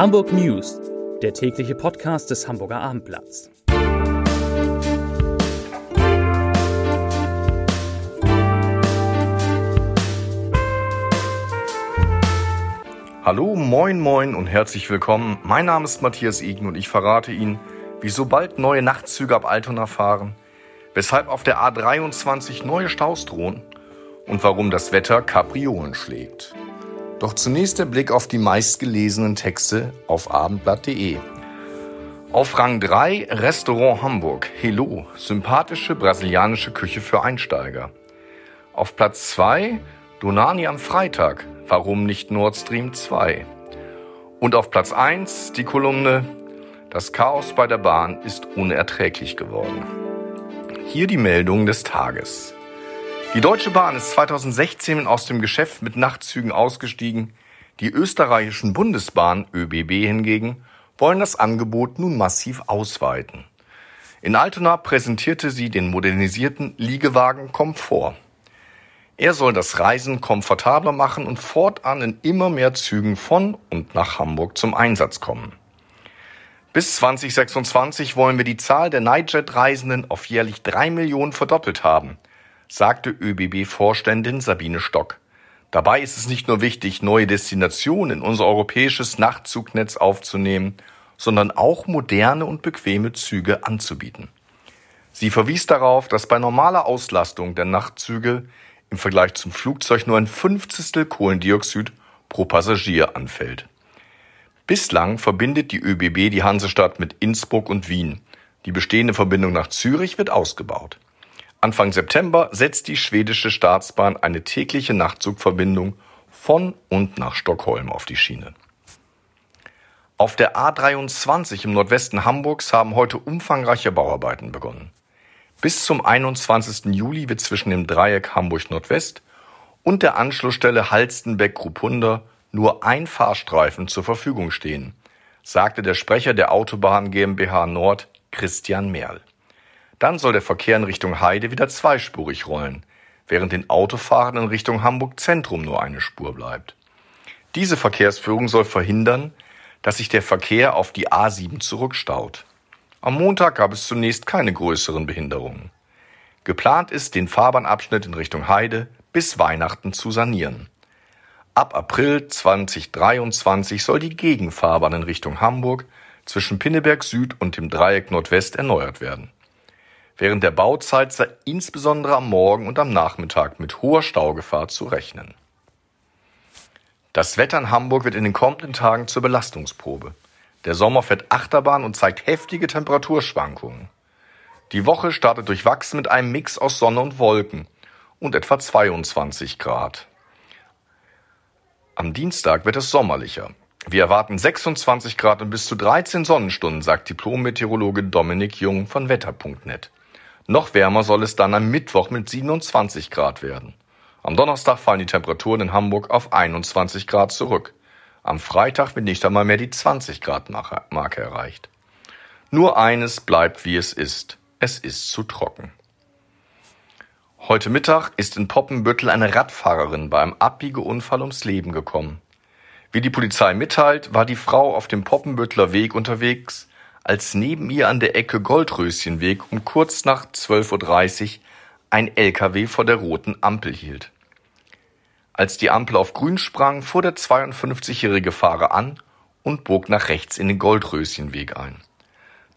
Hamburg News, der tägliche Podcast des Hamburger Abendblatts. Hallo, moin, moin und herzlich willkommen. Mein Name ist Matthias Igen und ich verrate Ihnen, wieso bald neue Nachtzüge ab Altona fahren, weshalb auf der A23 neue Staus drohen und warum das Wetter Kapriolen schlägt. Doch zunächst der Blick auf die meistgelesenen Texte auf abendblatt.de. Auf Rang 3 Restaurant Hamburg. Hello, sympathische brasilianische Küche für Einsteiger. Auf Platz 2 Donani am Freitag. Warum nicht Nord Stream 2? Und auf Platz 1 die Kolumne Das Chaos bei der Bahn ist unerträglich geworden. Hier die Meldung des Tages. Die Deutsche Bahn ist 2016 aus dem Geschäft mit Nachtzügen ausgestiegen. Die österreichischen Bundesbahn ÖBB hingegen wollen das Angebot nun massiv ausweiten. In Altona präsentierte sie den modernisierten Liegewagen Komfort. Er soll das Reisen komfortabler machen und fortan in immer mehr Zügen von und nach Hamburg zum Einsatz kommen. Bis 2026 wollen wir die Zahl der Nightjet-Reisenden auf jährlich drei Millionen verdoppelt haben – sagte ÖBB-Vorständin Sabine Stock. Dabei ist es nicht nur wichtig, neue Destinationen in unser europäisches Nachtzugnetz aufzunehmen, sondern auch moderne und bequeme Züge anzubieten. Sie verwies darauf, dass bei normaler Auslastung der Nachtzüge im Vergleich zum Flugzeug nur ein Fünfzigstel Kohlendioxid pro Passagier anfällt. Bislang verbindet die ÖBB die Hansestadt mit Innsbruck und Wien. Die bestehende Verbindung nach Zürich wird ausgebaut. Anfang September setzt die schwedische Staatsbahn eine tägliche Nachtzugverbindung von und nach Stockholm auf die Schiene. Auf der A23 im Nordwesten Hamburgs haben heute umfangreiche Bauarbeiten begonnen. Bis zum 21. Juli wird zwischen dem Dreieck Hamburg Nordwest und der Anschlussstelle Halstenbeck-Krupunder nur ein Fahrstreifen zur Verfügung stehen, sagte der Sprecher der Autobahn GmbH Nord Christian Merl. Dann soll der Verkehr in Richtung Heide wieder zweispurig rollen, während den Autofahrern in Richtung Hamburg Zentrum nur eine Spur bleibt. Diese Verkehrsführung soll verhindern, dass sich der Verkehr auf die A7 zurückstaut. Am Montag gab es zunächst keine größeren Behinderungen. Geplant ist, den Fahrbahnabschnitt in Richtung Heide bis Weihnachten zu sanieren. Ab April 2023 soll die Gegenfahrbahn in Richtung Hamburg zwischen Pinneberg Süd und dem Dreieck Nordwest erneuert werden. Während der Bauzeit sei insbesondere am Morgen und am Nachmittag mit hoher Staugefahr zu rechnen. Das Wetter in Hamburg wird in den kommenden Tagen zur Belastungsprobe. Der Sommer fährt Achterbahn und zeigt heftige Temperaturschwankungen. Die Woche startet durchwachsen mit einem Mix aus Sonne und Wolken und etwa 22 Grad. Am Dienstag wird es sommerlicher. Wir erwarten 26 Grad und bis zu 13 Sonnenstunden, sagt Diplom-Meteorologe Dominik Jung von wetter.net. Noch wärmer soll es dann am Mittwoch mit 27 Grad werden. Am Donnerstag fallen die Temperaturen in Hamburg auf 21 Grad zurück. Am Freitag wird nicht einmal mehr die 20 Grad Marke erreicht. Nur eines bleibt wie es ist. Es ist zu trocken. Heute Mittag ist in Poppenbüttel eine Radfahrerin bei einem Abbiegeunfall ums Leben gekommen. Wie die Polizei mitteilt, war die Frau auf dem Poppenbüttler Weg unterwegs, als neben ihr an der Ecke Goldröschenweg um kurz nach 12.30 Uhr ein LKW vor der roten Ampel hielt. Als die Ampel auf grün sprang, fuhr der 52-jährige Fahrer an und bog nach rechts in den Goldröschenweg ein.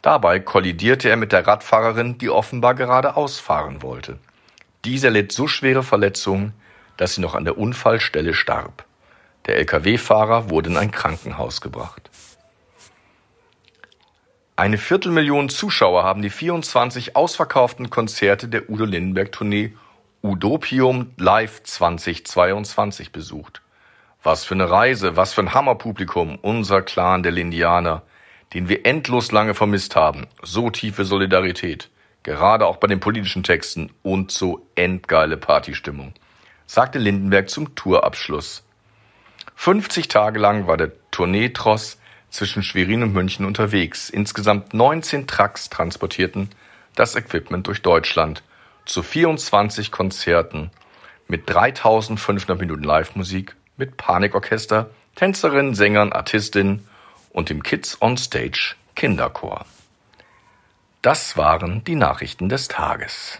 Dabei kollidierte er mit der Radfahrerin, die offenbar geradeaus fahren wollte. Dieser litt so schwere Verletzungen, dass sie noch an der Unfallstelle starb. Der Lkw-Fahrer wurde in ein Krankenhaus gebracht. Eine Viertelmillion Zuschauer haben die 24 ausverkauften Konzerte der Udo Lindenberg Tournee Udopium Live 2022 besucht. Was für eine Reise, was für ein Hammerpublikum, unser Clan der Lindianer, den wir endlos lange vermisst haben. So tiefe Solidarität, gerade auch bei den politischen Texten und so endgeile Partystimmung, sagte Lindenberg zum Tourabschluss. 50 Tage lang war der Tourneetross zwischen Schwerin und München unterwegs. Insgesamt 19 Trucks transportierten das Equipment durch Deutschland zu 24 Konzerten mit 3500 Minuten Live-Musik, mit Panikorchester, Tänzerinnen, Sängern, Artistinnen und dem Kids on Stage Kinderchor. Das waren die Nachrichten des Tages.